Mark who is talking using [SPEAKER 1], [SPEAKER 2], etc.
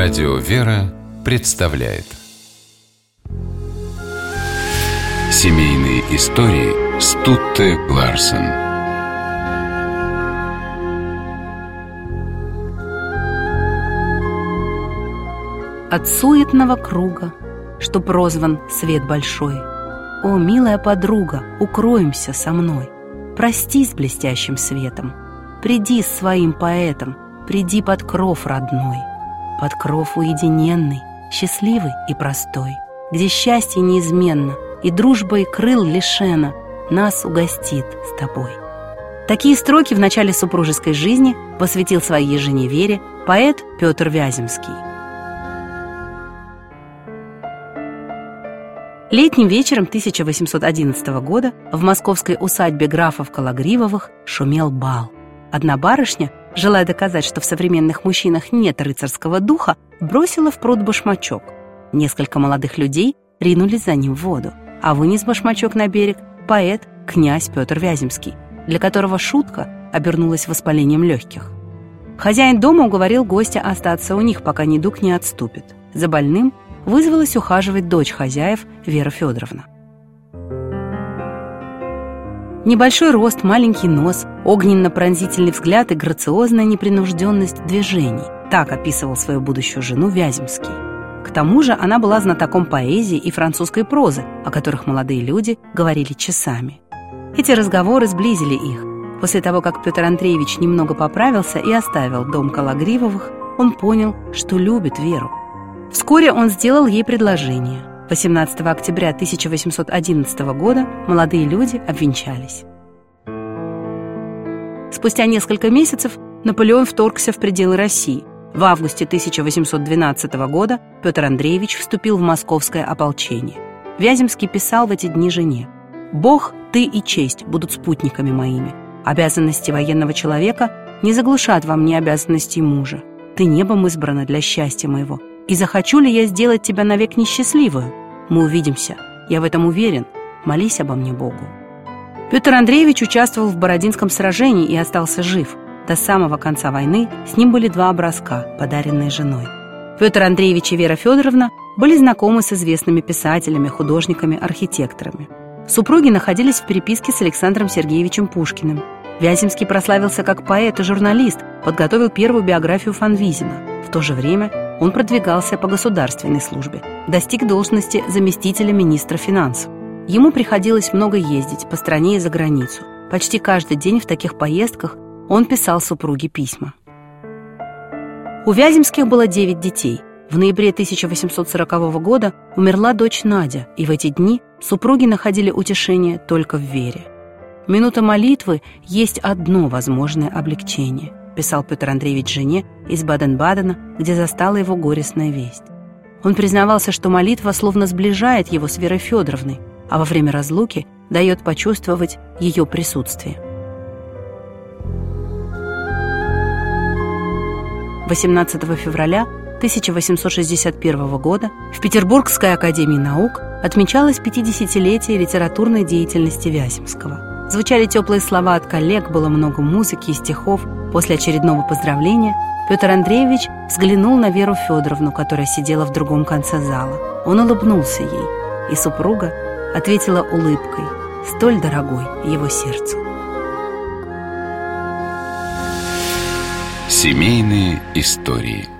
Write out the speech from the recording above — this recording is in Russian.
[SPEAKER 1] Радио «Вера» представляет. Семейные истории Стутте Ларсен.
[SPEAKER 2] От суетного круга, что прозван свет большой, О, милая подруга, укроемся со мной, Прости с блестящим светом, Приди с своим поэтом, Приди под кров родной, Под кров уединенный, Счастливый и простой, Где счастье неизменно И дружбой крыл лишена Нас угостит с тобой. Такие строки в начале супружеской жизни посвятил своей жене Вере поэт Петр Вяземский. Летним вечером 1811 года в московской усадьбе графов Калагривовых шумел бал. Одна барышня, желая доказать, что в современных мужчинах нет рыцарского духа, бросила в пруд башмачок. Несколько молодых людей ринулись за ним в воду, а вынес башмачок на берег поэт князь Петр Вяземский, для которого шутка обернулась воспалением легких. Хозяин дома уговорил гостя остаться у них, пока недуг не отступит. За больным вызвалась ухаживать дочь хозяев Вера Федоровна. Небольшой рост, маленький нос, огненно-пронзительный взгляд и грациозная непринужденность движений. Так описывал свою будущую жену Вяземский. К тому же она была знатоком поэзии и французской прозы, о которых молодые люди говорили часами. Эти разговоры сблизили их. После того, как Петр Андреевич немного поправился и оставил дом Калагривовых, он понял, что любит Веру. Вскоре он сделал ей предложение. 18 октября 1811 года молодые люди обвенчались. Спустя несколько месяцев Наполеон вторгся в пределы России. В августе 1812 года Петр Андреевич вступил в московское ополчение. Вяземский писал в эти дни жене «Бог, ты и честь будут спутниками моими. Обязанности военного человека не заглушат во мне обязанностей мужа. Ты небом избрана для счастья моего. И захочу ли я сделать тебя навек несчастливую? Мы увидимся. Я в этом уверен. Молись обо мне Богу». Петр Андреевич участвовал в Бородинском сражении и остался жив. До самого конца войны с ним были два образка, подаренные женой. Петр Андреевич и Вера Федоровна были знакомы с известными писателями, художниками, архитекторами. Супруги находились в переписке с Александром Сергеевичем Пушкиным. Вяземский прославился как поэт и журналист, подготовил первую биографию Фанвизина. В то же время он продвигался по государственной службе, достиг должности заместителя министра финансов. Ему приходилось много ездить по стране и за границу. Почти каждый день в таких поездках он писал супруге письма. У Вяземских было 9 детей. В ноябре 1840 года умерла дочь Надя, и в эти дни супруги находили утешение только в вере. «Минута молитвы есть одно возможное облегчение», писал Петр Андреевич жене из Баден-Бадена, где застала его горестная весть. Он признавался, что молитва словно сближает его с Верой Федоровной, а во время разлуки дает почувствовать ее присутствие. 18 февраля 1861 года в Петербургской академии наук отмечалось 50-летие литературной деятельности Вяземского. Звучали теплые слова от коллег, было много музыки и стихов. После очередного поздравления Петр Андреевич взглянул на Веру Федоровну, которая сидела в другом конце зала. Он улыбнулся ей, и супруга ответила улыбкой, столь дорогой его сердцу.
[SPEAKER 1] Семейные истории –